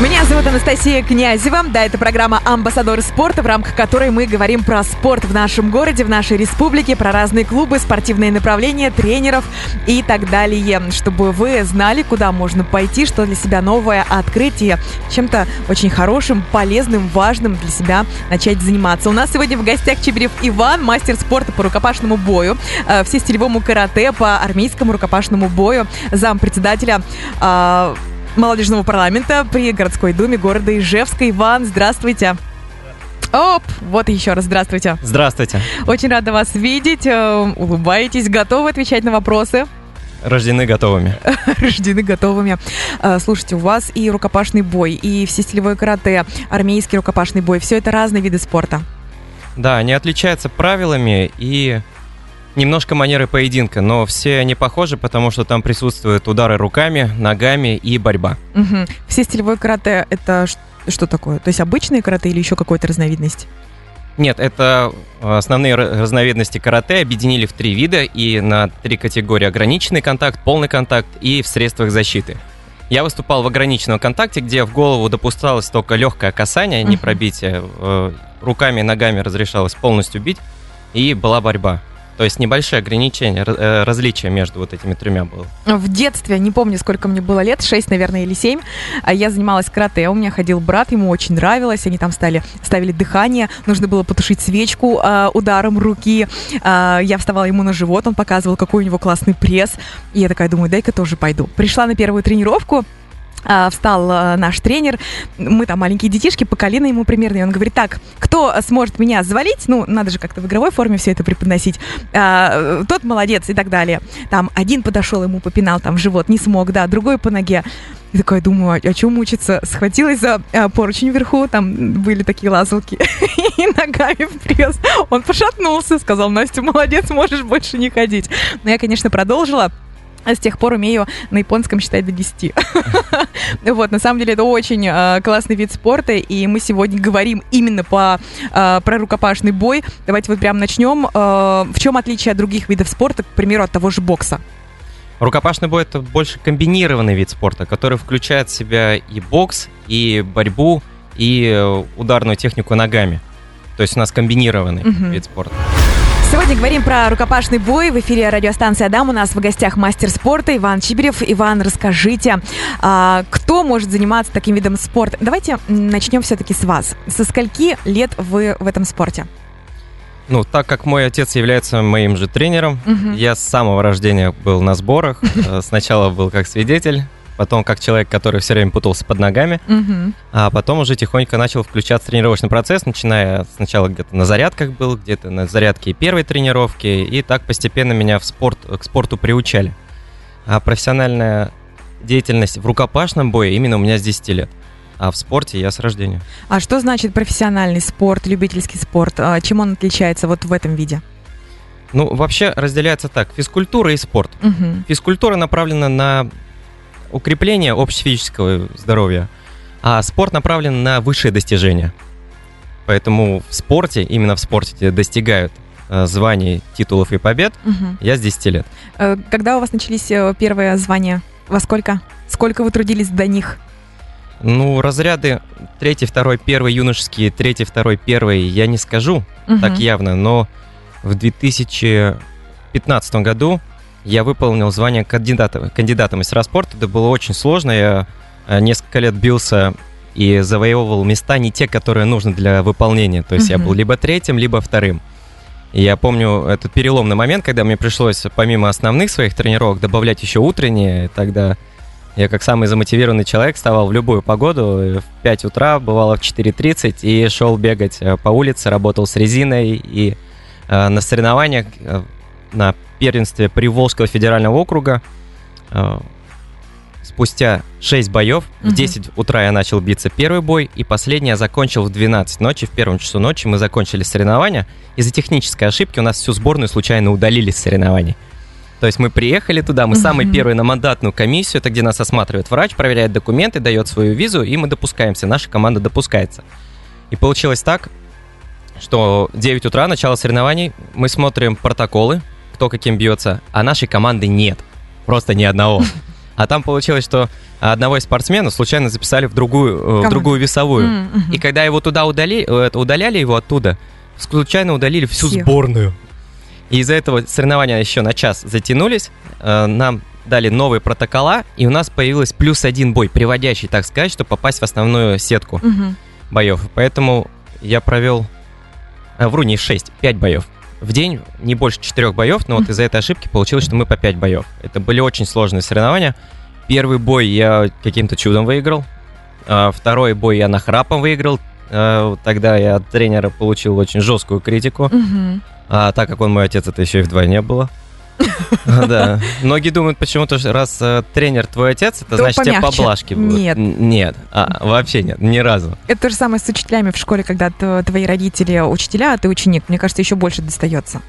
Меня зовут Анастасия Князева. Да, это программа «Амбассадор спорта», в рамках которой мы говорим про спорт в нашем городе, в нашей республике, про разные клубы, спортивные направления, тренеров и так далее. Чтобы вы знали, куда можно пойти, что для себя новое открыть и чем-то очень хорошим, полезным, важным для себя начать заниматься. У нас сегодня в гостях Чеберев Иван, мастер спорта по рукопашному бою, э, всестилевому карате, по армейскому рукопашному бою, зампредседателя э, молодежного парламента при городской думе города Ижевска. Иван, здравствуйте. Оп, вот еще раз здравствуйте. Здравствуйте. Очень рада вас видеть. э, Улыбаетесь, готовы отвечать на вопросы? Рождены готовыми. Рождены готовыми. Э, Слушайте, у вас и рукопашный бой, и всестилевое карате, армейский рукопашный бой. Все это разные виды спорта. Да, они отличаются правилами и немножко манерой поединка, но все они похожи, потому что там присутствуют удары руками, ногами и борьба. Мгм. Всестилевое карате это что такое? То есть обычное карате или еще какой-то разновидность? Нет, это э, основные ра- разновидности карате объединили в три вида и на три категории ограниченный контакт, полный контакт и в средствах защиты. Я выступал в ограниченном контакте, где в голову допускалось только легкое касание, не пробитие. Э, Руками и ногами разрешалось полностью бить, и была борьба. То есть небольшие ограничения, ра- э, различия между вот этими тремя было. В детстве, не помню, сколько мне было лет, 6, наверное, или 7, я занималась карате. У меня ходил брат, ему очень нравилось. Они там стали, ставили дыхание, нужно было потушить свечку а, ударом руки. А, я вставала ему на живот, он показывал, какой у него классный пресс. И я такая думаю, дай-ка тоже пойду. Пришла на первую тренировку, а, встал а, наш тренер, мы там маленькие детишки, по колено ему примерно, и он говорит, так, кто сможет меня завалить, ну, надо же как-то в игровой форме все это преподносить, а, тот молодец и так далее. Там один подошел, ему попинал там в живот, не смог, да, другой по ноге. И такая думаю, а, чем мучиться? Схватилась за а, поручень вверху, там были такие лазалки, и ногами в пресс. Он пошатнулся, сказал, Настя, молодец, можешь больше не ходить. Но я, конечно, продолжила. А с тех пор умею на японском считать до 10. Вот, на самом деле, это очень э, классный вид спорта, и мы сегодня говорим именно по, э, про рукопашный бой. Давайте вот прям начнем. Э, в чем отличие от других видов спорта, к примеру, от того же бокса? Рукопашный бой это больше комбинированный вид спорта, который включает в себя и бокс, и борьбу, и ударную технику ногами. То есть у нас комбинированный вид спорта. Сегодня говорим про рукопашный бой. В эфире радиостанции «Адам». У нас в гостях мастер спорта Иван Чиберев. Иван, расскажите, а, кто может заниматься таким видом спорта? Давайте начнем все-таки с вас. Со скольки лет вы в этом спорте? Ну, так как мой отец является моим же тренером, Мгм. я с самого рождения был на сборах. Э, Сначала был как свидетель, потом как человек, который все время путался под ногами, Мгм. а потом уже тихонько начал включаться тренировочный процесс, начиная сначала где-то на зарядках был, где-то на зарядке и первой тренировки, и так постепенно меня в спорт, к спорту приучали. А профессиональная деятельность в рукопашном бое именно у меня с 10 лет. А в спорте я с рождения. А что значит профессиональный спорт, любительский спорт? А, Чем он отличается вот в этом виде? Ну, вообще разделяется так, физкультура и спорт. Мгм. Физкультура направлена на укрепление общефизического здоровья, а спорт направлен на высшие достижения. Поэтому в спорте, именно в спорте достигают э, званий, титулов и побед, Мгм. я с 10 лет. Э, Когда у вас начались э, первые звания? Во сколько? Сколько вы трудились до них? Ну, разряды третий, второй, первый юношеские, третий, второй, первый, я не скажу так Мгм. явно, но в 2015 году я выполнил звание кандидата, кандидата в мастера спорта. Это было очень сложно. Я э, несколько лет бился и завоевывал места не те, которые нужны для выполнения. То есть я Мгм. был либо третьим, либо вторым. И я помню этот переломный момент, когда мне пришлось помимо основных своих тренировок добавлять еще утренние. И тогда я как самый замотивированный человек вставал в любую погоду. В 5 утра, бывало в 4.30, и шел бегать э, по улице, работал с резиной. И э, на соревнованиях э, на первенстве Приволжского федерального округа э, спустя 6 боев, в 10 утра я начал биться первый бой, и последний я закончил в 12 ночи, в первом часу ночи мы закончили соревнования. Из-за технической ошибки у нас всю сборную случайно удалили с соревнований. То есть мы приехали туда, мы самые Мгм. первые на мандатную комиссию, это где нас осматривает врач, проверяет документы, дает свою визу, и мы допускаемся, наша команда допускается. И получилось так, что 9 утра, начало соревнований, мы смотрим протоколы, кто каким бьется, а нашей команды нет. просто ни одного. А там получилось, что одного из спортсменов случайно записали в другую, э, в другую весовую. Мгм. И когда его туда удали, э, удаляли его оттуда, случайно удалили всю Всех. сборную. И из-за этого соревнования еще на час затянулись. Э, Нам дали новые протокола, и у нас появился плюс один бой, приводящий, так сказать, чтобы попасть в основную сетку Мгм. боев. Поэтому я провел, вру, не 6, 5 боев. В день не больше 4 боев, но вот из-за этой ошибки получилось, что мы по 5 боев. Это были очень сложные соревнования. Первый бой я каким-то чудом выиграл. А Второй бой я нахрапом выиграл. Э, Тогда я от тренера получил очень жесткую критику. А так как он мой отец, это еще и вдвойне было. Да. Многие думают почему-то, раз э, тренер твой отец, это То значит тебе поблажки будут. Нет. Нет. А, Вообще нет, ни разу. Это то же самое с учителями в школе, когда твои родители учителя, а ты ученик. Мне кажется, еще больше достается.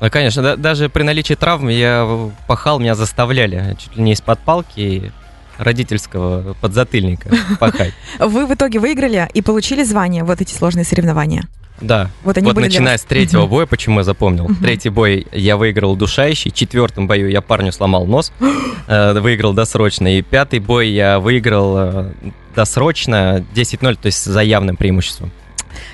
Ну, конечно, да- даже при наличии травм я пахал, меня заставляли чуть ли не из-под палки родительского подзатыльника пахать. Вы в итоге выиграли и получили звание вот эти сложные соревнования. Да. Вот они вот были начиная с третьего боя, почему я запомнил. Третий бой я выиграл удушающий, в четвертом бою я парню сломал нос, э, выиграл досрочно, и пятый бой я выиграл э, досрочно 10-0, то есть за явным преимуществом.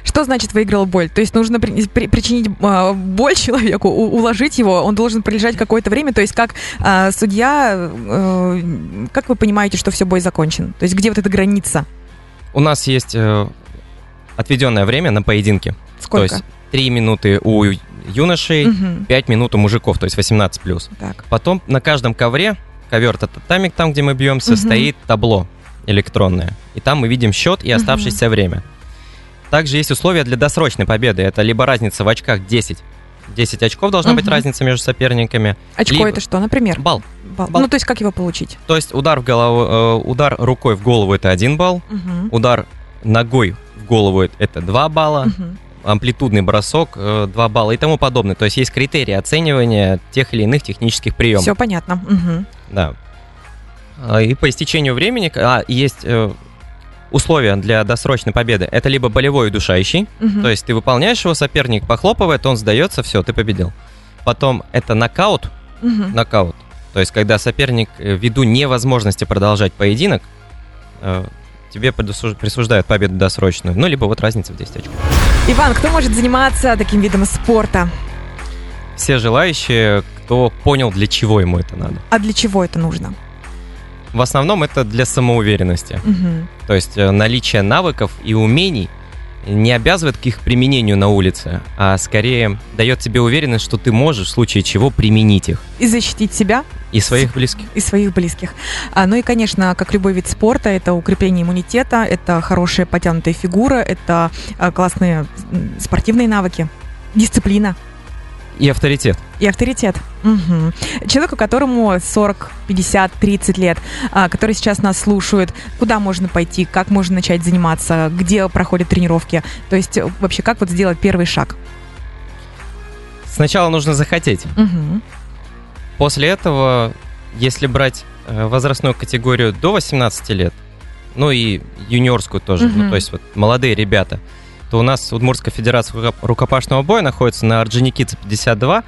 Что значит выиграл боль? То есть нужно при- при- причинить а, боль человеку, у- уложить его, он должен пролежать какое-то время. То есть как а, судья, э, как вы понимаете, что все бой закончен? То есть где вот эта граница? У нас есть э, отведенное время на поединки. Сколько? То есть 3 минуты у юношей, Мгм. 5 минут у мужиков, то есть 18 плюс. Так. Потом на каждом ковре, ковер татамик, там, где мы бьемся, Мгм. стоит табло электронное. И там мы видим счет и оставшееся время. Также есть условия для досрочной победы. Это либо разница в очках 10. 10 очков должна быть Мгм. разница между соперниками. Очко Либо- это что, например? Балл. Балл. Балл. Ну, то есть как его получить? То есть удар, в голову, э, удар рукой в голову это 1 балл, Мгм. удар ногой в голову это 2 балла, Мгм. амплитудный бросок э, 2 балла и тому подобное. То есть есть критерии оценивания тех или иных технических приемов. Все понятно. Мгм. Да. А, И по истечению времени, а, есть э, условия для досрочной победы. Это либо болевой удушающий, Мгм. то есть ты выполняешь его, соперник похлопывает, он сдается, все, ты победил. Потом это нокаут, Мгм. нокаут. То есть когда соперник э, ввиду невозможности продолжать поединок, э, тебе присуждают победу досрочную. Ну, либо вот разница в 10 очков. Иван, кто может заниматься таким видом спорта? Все желающие, кто понял, для чего ему это надо. А для чего это нужно? В основном это для самоуверенности. Мгм. То есть э, наличие навыков и умений не обязывает к их применению на улице, а скорее дает тебе уверенность, что ты можешь в случае чего применить их И защитить себя и своих близких. и своих близких. А, ну и, конечно, как любой вид спорта, это укрепление иммунитета, это хорошая потянутая фигура, это а, классные спортивные навыки, дисциплина И авторитет. и авторитет. Мгм. Человеку, которому 40, 50, 30 лет, а, который сейчас нас слушает, куда можно пойти, как можно начать заниматься, где проходят тренировки, то есть вообще как вот сделать первый шаг. Сначала нужно захотеть. Мгм. После этого, если брать э, возрастную категорию до 18 лет, ну и юниорскую тоже, Мгм. ну то есть вот молодые ребята, то у нас Удмуртская федерация рукопашного боя находится на Орджоникидзе 52,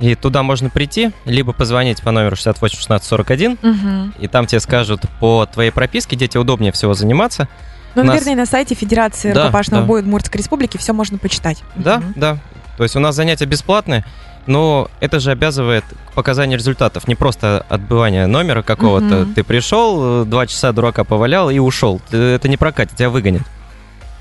и туда можно прийти, либо позвонить по номеру 68 16 41, Мгм. и там тебе скажут по твоей прописке, где тебе удобнее всего заниматься. Ну, У нас- наверное, на сайте Федерации Да, рукопашного да. боя Удмуртской республики все можно почитать. Да, Мгм. да. То есть у нас занятия бесплатные, но это же обязывает к показанию результатов, не просто отбывание номера какого-то. Мгм. Ты пришел, э, два часа дурака повалял и ушел. Это не прокатит, тебя выгонят.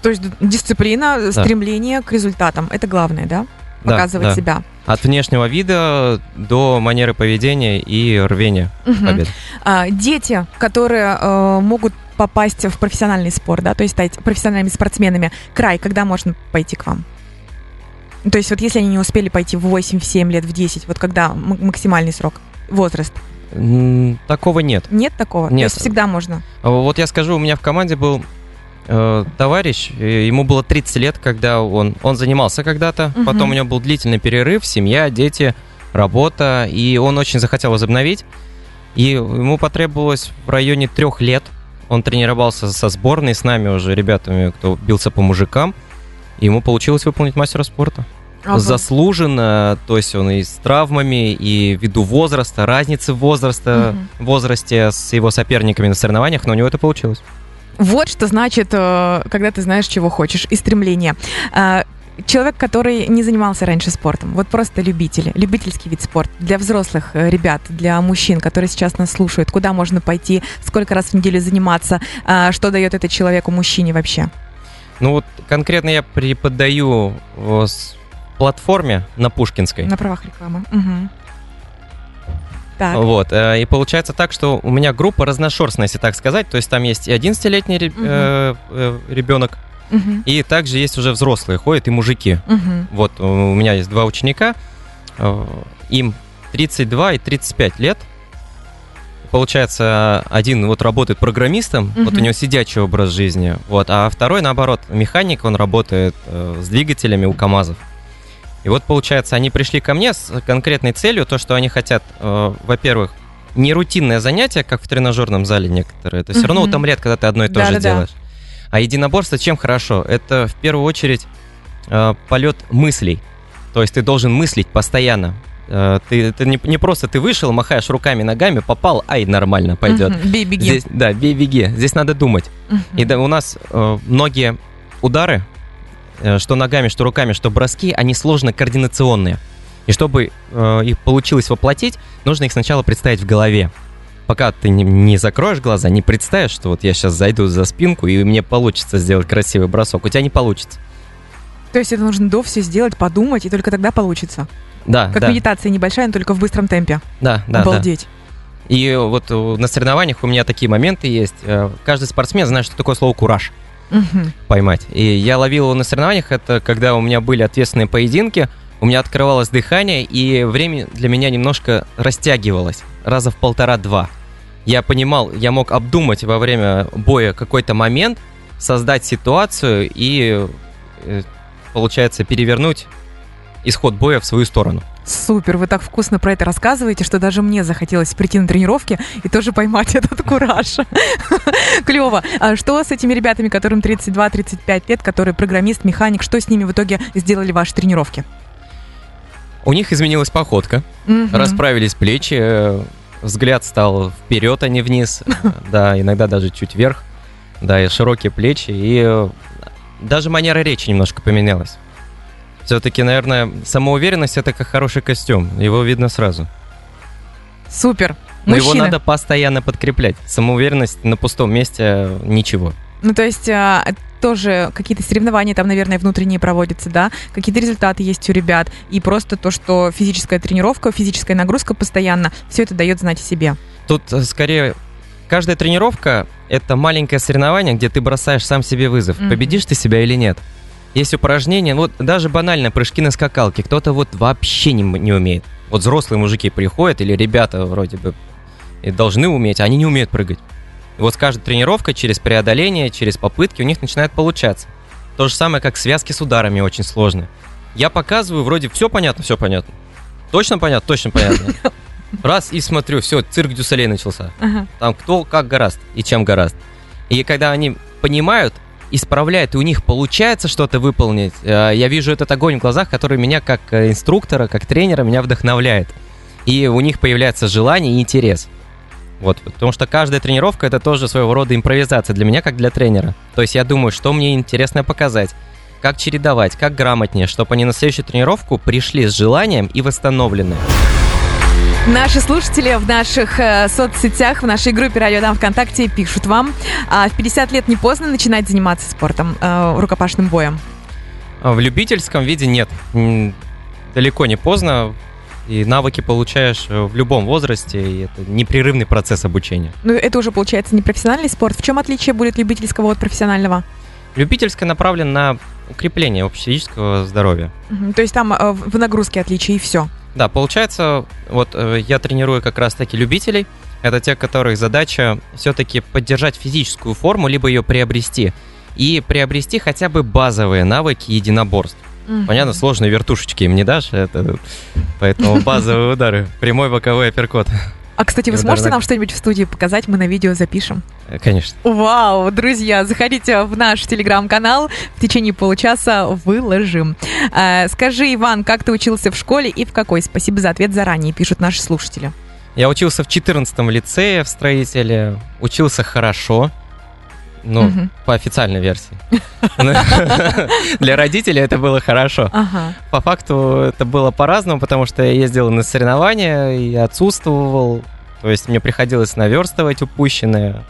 То есть дисциплина, стремление к результатам. Это главное, да? Да, Показывать да. себя. От внешнего вида до манеры поведения и рвения Мгм. победы. А, дети, которые э, могут попасть в профессиональный спорт, да, то есть стать профессиональными спортсменами, край, когда можно пойти к вам? То есть вот если они не успели пойти в 8, в 7 лет, в 10, вот когда максимальный срок, возраст? Такого нет. Нет такого? То Нет. есть всегда можно? А Вот я скажу, у меня в команде был э, товарищ, ему было 30 лет, когда он, он занимался когда-то, Мгм. потом у него был длительный перерыв, семья, дети, работа, и он очень захотел возобновить, и ему потребовалось в районе трех лет, он тренировался со сборной, с нами уже ребятами, кто бился по мужикам, ему получилось выполнить мастера спорта. Ага. заслуженно, то есть он и с травмами, и ввиду возраста, разницы возраста, Мгм. возрасте с его соперниками на соревнованиях, но у него это получилось. Вот что значит, э, когда ты знаешь, чего хочешь, и стремление. А, Человек, который не занимался раньше спортом, вот просто любитель, любительский вид спорта, для взрослых э, ребят, для мужчин, которые сейчас нас слушают, куда можно пойти, сколько раз в неделю заниматься, что дает это человеку, мужчине вообще? Ну вот конкретно я преподаю в платформе на Пушкинской. На правах рекламы. Мгм. Так. Вот, э, и получается так, что у меня группа разношерстная, если так сказать, то есть там есть и 11-летний ре- Мгм. э, э, ребенок, Мгм. и также есть уже взрослые, ходят и мужики. Мгм. Вот, у меня есть два ученика, им 32 и 35 лет. Получается, один вот работает программистом, вот у него сидячий образ жизни, вот, а второй, наоборот, механик, он работает э, с двигателями у КАМАЗов. И вот, получается, они пришли ко мне с конкретной целью, то, что они хотят, э, во-первых, не рутинное занятие, как в тренажерном зале некоторые, это все равно утомляет, когда ты одно и то же Да-да-да. делаешь. А единоборство чем хорошо? Это в первую очередь э, полет мыслей. То есть ты должен мыслить постоянно. Э, ты, это не, не просто ты вышел, махаешь руками, ногами, попал, ай, нормально, пойдет. Мгм. Бей, беги. Здесь, да, бей, беги. Здесь надо думать. Мгм. И да, у нас э, многие удары, э, что ногами, что руками, что броски, они сложно координационные. И чтобы э, их получилось воплотить, нужно их сначала представить в голове. Пока ты не, не закроешь глаза, не представишь, что вот я сейчас зайду за спинку и мне получится сделать красивый бросок, у тебя не получится. То есть это нужно до все сделать, подумать, и только тогда получится. Да, Как да, медитация небольшая, но только в быстром темпе. да, да, да. Обалдеть. И вот э, на соревнованиях у меня такие моменты есть. Э, Каждый спортсмен знает, что такое слово кураж. Поймать. И я ловил его на соревнованиях, это когда у меня были ответственные поединки, у меня открывалось дыхание, и время для меня немножко растягивалось, раза в полтора-два. Я понимал, я мог обдумать во время боя какой-то момент, создать ситуацию и, э, получается, перевернуть исход боя в свою сторону. Супер, вы так вкусно про это рассказываете, что даже мне захотелось прийти на тренировки и тоже поймать этот кураж. Клево. А что с этими ребятами, которым 32-35 лет, которые программист, механик, что с ними в итоге сделали ваши тренировки? У них изменилась походка, расправились плечи, э, взгляд стал вперед, а не вниз, да, иногда даже чуть вверх, да, и широкие плечи, и э, даже манера речи немножко поменялась. Все-таки, наверное, самоуверенность это как хороший костюм, его видно сразу. Супер. Но его надо постоянно подкреплять. Самоуверенность на пустом месте ничего. Ну, то есть а, тоже какие-то соревнования там, наверное, внутренние проводятся, да? Какие-то результаты есть у ребят. И просто то, что физическая тренировка, физическая нагрузка постоянно, все это дает знать о себе. Тут э, скорее каждая тренировка это маленькое соревнование, где ты бросаешь сам себе вызов. Мгм. Победишь ты себя или нет. Есть упражнения, вот даже банально прыжки на скакалке, кто-то вот вообще не, не умеет. Вот взрослые мужики приходят или ребята вроде бы и должны уметь, а они не умеют прыгать. И вот с каждой тренировкой через преодоление, через попытки у них начинает получаться. То же самое, как связки с ударами очень сложные. Я показываю, вроде все понятно, все понятно. Точно понятно, точно понятно. Раз и смотрю, все, цирк Дюсалей начался. Ага. Там кто как гораст и чем гораст. И когда они понимают, исправляют, и у них получается что-то выполнить, э, я вижу этот огонь в глазах, который меня как э, инструктора, как тренера, меня вдохновляет. И у них появляется желание и интерес. Вот, потому что каждая тренировка это тоже своего рода импровизация для меня, как для тренера. То есть я думаю, что мне интересно показать, как чередовать, как грамотнее, чтобы они на следующую тренировку пришли с желанием и восстановлены. Наши слушатели в наших э, соцсетях, в нашей группе Радио Дам ВКонтакте пишут вам, а в 50 лет не поздно начинать заниматься спортом, э, рукопашным боем. А В любительском виде нет. Далеко не поздно. И навыки получаешь э, в любом возрасте, и это непрерывный процесс обучения. Ну, это уже получается не профессиональный спорт. В чем отличие будет любительского от профессионального? Любительское направлено на укрепление общефизического здоровья. Мгм. То есть там э, в нагрузке отличие и все. Да, получается, вот э, я тренирую как раз-таки любителей. Это те, которых задача все-таки поддержать физическую форму, либо ее приобрести. И приобрести хотя бы базовые навыки единоборств. Понятно, сложные вертушечки им не дашь, это, поэтому базовые удары. Прямой боковой апперкот. А, кстати, вы И сможете нам что-нибудь в студии показать? Мы на видео запишем. Э, Конечно. Вау, друзья, заходите в наш телеграм-канал, в течение получаса выложим. Э, скажи, Иван, как ты учился в школе и в какой? Спасибо за ответ заранее, пишут наши слушатели. Я учился в 14 лицее в строителе, учился хорошо, ну, Мгм. по официальной версии. Для родителей это было хорошо. Ага. По факту это было по-разному, потому что я ездил на соревнования и отсутствовал. То есть мне приходилось наверстывать упущенное,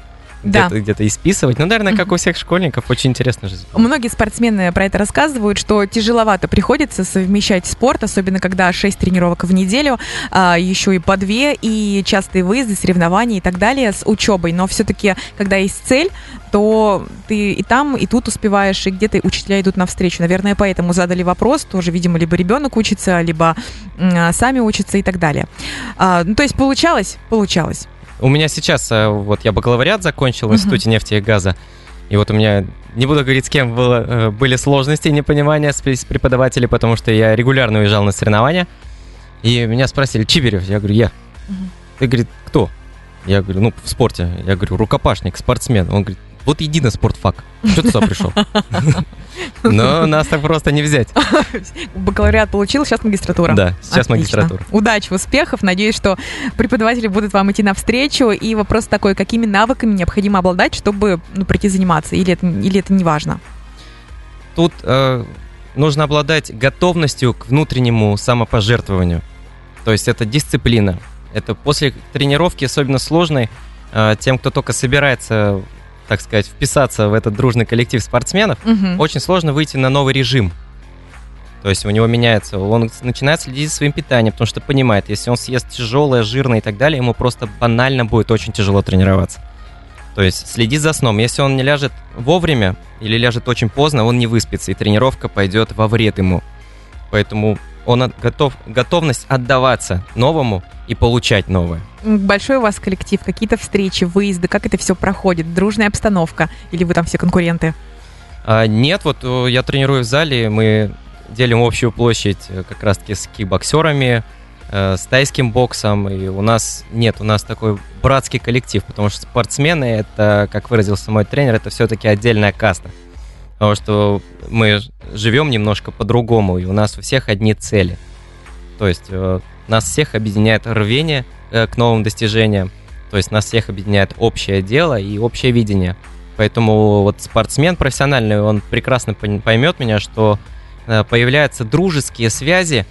Да. где-то где-то исписывать. Ну, наверное, как у всех школьников, очень интересная жизнь. Многие спортсмены про это рассказывают, что тяжеловато приходится совмещать спорт, особенно когда 6 тренировок в неделю, а, еще и по 2, и частые выезды, соревнования и так далее с учебой. Но все-таки, когда есть цель, то ты и там, и тут успеваешь, и где-то учителя идут навстречу. Наверное, поэтому задали вопрос. Тоже, видимо, либо ребенок учится, либо а, сами учатся и так далее. А, ну, то есть получалось? Получалось. У меня сейчас, э, вот я бакалавриат закончил в. Институте нефти и газа, и вот у меня, не буду говорить, с кем было, э, были сложности и непонимания с, преподавателей, потому что я регулярно уезжал на соревнования, и меня спросили, Чиберев? Я говорю, я. Ты, говорит, кто? Я говорю, ну, в спорте. Я говорю, рукопашник, спортсмен. Он говорит, вот единый спортфак. Что ты сюда пришел? Но нас так просто не взять. Бакалавриат получил, сейчас магистратура. Да, сейчас Отлично. магистратура. Удачи, успехов. Надеюсь, что преподаватели будут вам идти навстречу. И вопрос такой, какими навыками необходимо обладать, чтобы ну, прийти заниматься? Или это, или это не важно? Тут э, нужно обладать готовностью к внутреннему самопожертвованию. То есть это дисциплина. Это после тренировки, особенно сложной, э, тем, кто только собирается, так сказать, вписаться в этот дружный коллектив спортсменов, Мгм. очень сложно выйти на новый режим. То есть у него меняется, он начинает следить за своим питанием, потому что понимает, если он съест тяжелое, жирное и так далее, ему просто банально будет очень тяжело тренироваться. То есть следить за сном. Если он не ляжет вовремя или ляжет очень поздно, он не выспится, и тренировка пойдет во вред ему. Поэтому он от- готов, готовность отдаваться новому и получать новое. Большой у вас коллектив, какие-то встречи, выезды, как это все проходит? Дружная обстановка? Или вы там все конкуренты? А, нет, вот э, я тренирую в зале, мы делим общую площадь э, как раз-таки с кикбоксерами, э, с тайским боксом, и у нас нет, у нас такой братский коллектив, потому что спортсмены, это, как выразился мой тренер, это все-таки отдельная каста. Потому что мы живем немножко по-другому, и у нас у всех одни цели. То есть э, нас всех объединяет рвение э, к новым достижениям, то есть нас всех объединяет общее дело и общее видение. Поэтому вот спортсмен профессиональный, он прекрасно поймет меня, что э, появляются дружеские связи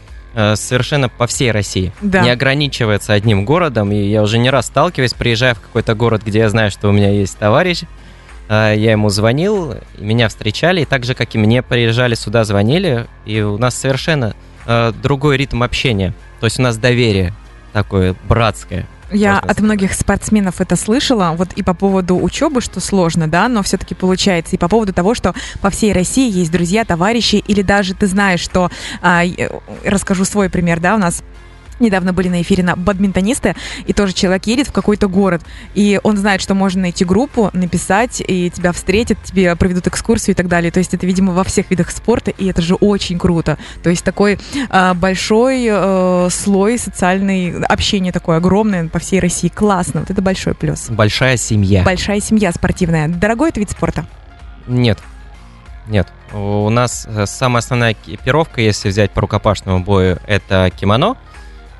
совершенно по всей России. Да. Не ограничивается одним городом. И я уже не раз сталкиваюсь, приезжая в какой-то город, где я знаю, что у меня есть товарищ, я ему звонил, меня встречали, и так же, как и мне приезжали сюда, звонили, и у нас совершенно э, другой ритм общения. То есть у нас доверие такое братское. Я Можно от сказать. многих спортсменов это слышала, вот и по поводу учебы, что сложно, да, но все-таки получается, и по поводу того, что по всей России есть друзья, товарищи, или даже ты знаешь, что, а, я расскажу свой пример, да, у нас Недавно были на эфире на бадминтонисты, и тоже человек едет в какой-то город, и он знает, что можно найти группу, написать, и тебя встретят, тебе проведут экскурсию и так далее. То есть это, видимо, во всех видах спорта, и это же очень круто. То есть такой а, большой э, слой социальной общения такое огромное по всей России. Классно, вот это большой плюс. Большая семья. Большая семья спортивная. Дорогой это вид спорта? Нет. Нет. У нас э, самая основная экипировка, если взять по рукопашному бою, это кимоно,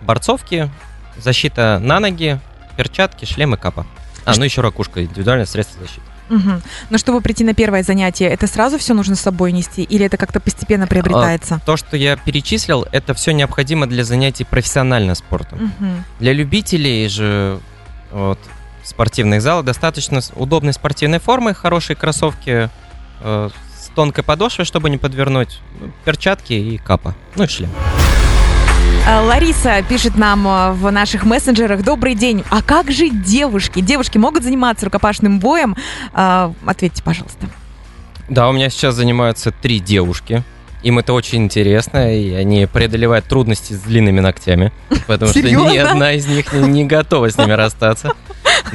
борцовки, защита на ноги, перчатки, шлем и капа. А, ну еще ракушка, индивидуальное средство защиты. Мгм. Но чтобы прийти на первое занятие, это сразу все нужно с собой нести? Или это как-то постепенно приобретается? То, что я перечислил, это все необходимо для занятий профессиональным спортом. Мгм. Для любителей же вот, спортивных залов достаточно удобной спортивной формы, хорошие кроссовки э, с тонкой подошвой, чтобы не подвернуть, ну, перчатки и капа, ну и шлем. А, Лариса пишет нам а, в наших мессенджерах. Добрый день. А как же девушки? Девушки могут заниматься рукопашным боем? А, Ответьте, пожалуйста. Да, у меня сейчас занимаются три девушки. Им это очень интересно, и они преодолевают трудности с длинными ногтями, потому что ни одна из них не, не готова с ними расстаться.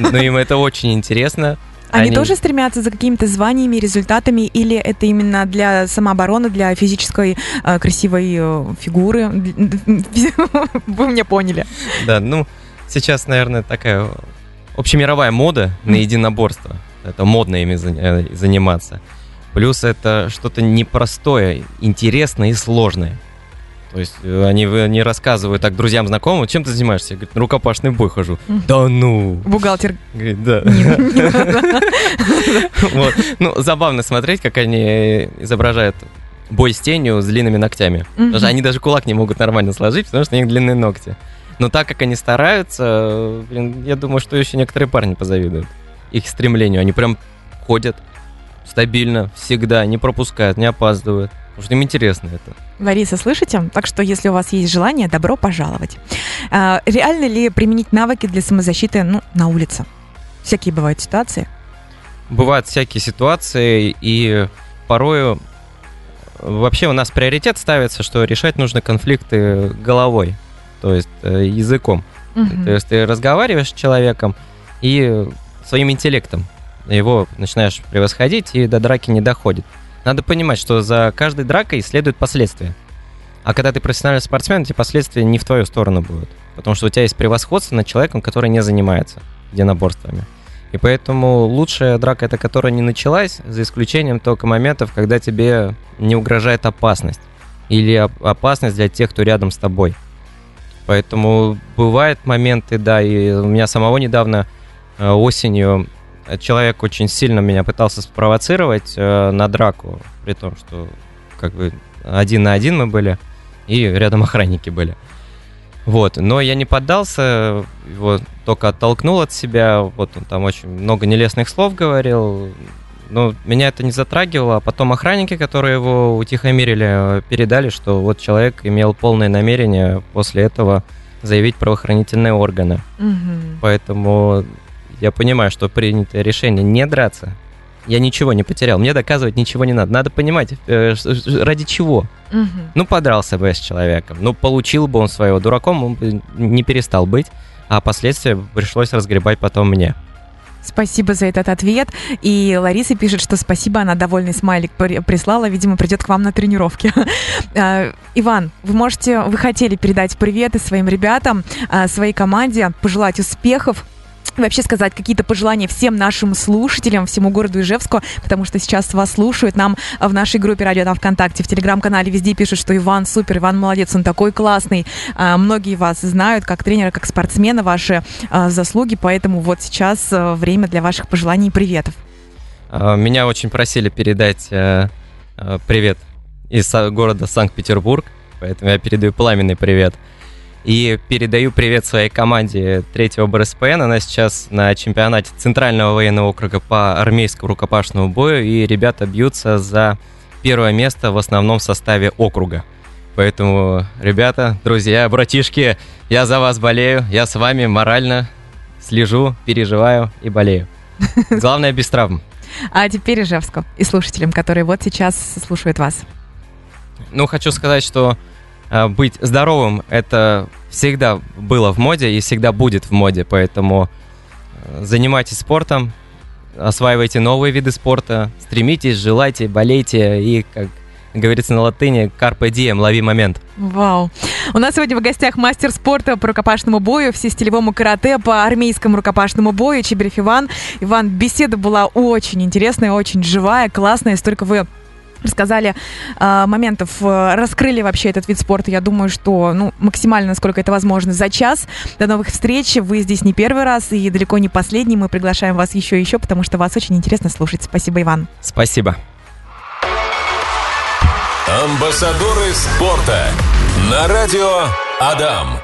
Но им это очень интересно. Они, тоже стремятся за какими-то званиями, результатами, или это именно для самообороны, для физической э, красивой э, фигуры? Вы меня поняли. Да, ну, сейчас, наверное, такая общемировая мода на единоборство. Это модно ими э, заниматься. Плюс это что-то непростое, интересное и сложное. То есть э, они, они рассказывают так друзьям, знакомым, чем ты занимаешься? Я говорю, рукопашный бой хожу. Да ну! Бухгалтер. Говорит, да. Ну, забавно смотреть, как они изображают бой с тенью с длинными ногтями. Потому что они даже кулак не могут нормально сложить, потому что у них длинные ногти. Но так как они стараются, блин, я думаю, что еще некоторые парни позавидуют их стремлению. Они прям ходят стабильно, всегда, не пропускают, не опаздывают. Потому что им интересно это. Лариса, слышите? Так что, если у вас есть желание, добро пожаловать. А, реально ли применить навыки для самозащиты ну, на улице? Всякие бывают ситуации. Бывают всякие ситуации, и порою вообще у нас приоритет ставится, что решать нужно конфликты головой, то есть э, языком. Угу. То есть ты разговариваешь с человеком и своим интеллектом его начинаешь превосходить, и до драки не доходит. Надо понимать, что за каждой дракой следуют последствия. А когда ты профессиональный спортсмен, эти последствия не в твою сторону будут. Потому что у тебя есть превосходство над человеком, который не занимается единоборствами. И поэтому лучшая драка это которая не началась, за исключением только моментов, когда тебе не угрожает опасность. Или опасность для тех, кто рядом с тобой. Поэтому бывают моменты, да, и у меня самого недавно э, осенью человек очень сильно меня пытался спровоцировать э, на драку, при том, что как бы один на один мы были, и рядом охранники были. Вот, но я не поддался, его только оттолкнул от себя, вот он там очень много нелестных слов говорил, но меня это не затрагивало, а потом охранники, которые его утихомирили, передали, что вот человек имел полное намерение после этого заявить правоохранительные органы. Угу. Поэтому я понимаю, что принято решение не драться. Я ничего не потерял. Мне доказывать ничего не надо. Надо понимать, э, ради чего. Угу. Ну, подрался бы с человеком. Ну, получил бы он своего. Дураком он бы не перестал быть. А последствия пришлось разгребать потом мне. Спасибо за этот ответ. И Лариса пишет, что спасибо, она довольный смайлик прислала, видимо, придет к вам на тренировке. А, Иван, вы можете, вы хотели передать приветы своим ребятам, а, своей команде, пожелать успехов вообще сказать какие-то пожелания всем нашим слушателям, всему городу Ижевску, потому что сейчас вас слушают. Нам в нашей группе радио там ВКонтакте, в Телеграм-канале везде пишут, что Иван супер, Иван молодец, он такой классный. А, многие вас знают как тренера, как спортсмена, ваши а, заслуги, поэтому вот сейчас а, время для ваших пожеланий и приветов. Меня очень просили передать э, э, привет из города Санкт-Петербург, поэтому я передаю пламенный привет. И передаю привет своей команде третьего БРСПН. Она сейчас на чемпионате Центрального военного округа по армейскому рукопашному бою. И ребята бьются за первое место в основном составе округа. Поэтому, ребята, друзья, братишки, я за вас болею. Я с вами морально слежу, переживаю и болею. Главное, без травм. А теперь Ижевску и слушателям, которые вот сейчас слушают вас. Ну, хочу сказать, что быть здоровым это всегда было в моде и всегда будет в моде, поэтому э, занимайтесь спортом, осваивайте новые виды спорта, стремитесь, желайте, болейте и, как говорится на латыни, carpe diem, лови момент. Вау. У нас сегодня в гостях мастер спорта по рукопашному бою, всестилевому карате, по армейскому рукопашному бою Чебрев Иван. Иван, беседа была очень интересная, очень живая, классная. Столько вы рассказали э, моментов, раскрыли вообще этот вид спорта. Я думаю, что ну, максимально, насколько это возможно, за час. До новых встреч. Вы здесь не первый раз и далеко не последний. Мы приглашаем вас еще и еще, потому что вас очень интересно слушать. Спасибо, Иван. Спасибо. Амбассадоры спорта на радио Адам.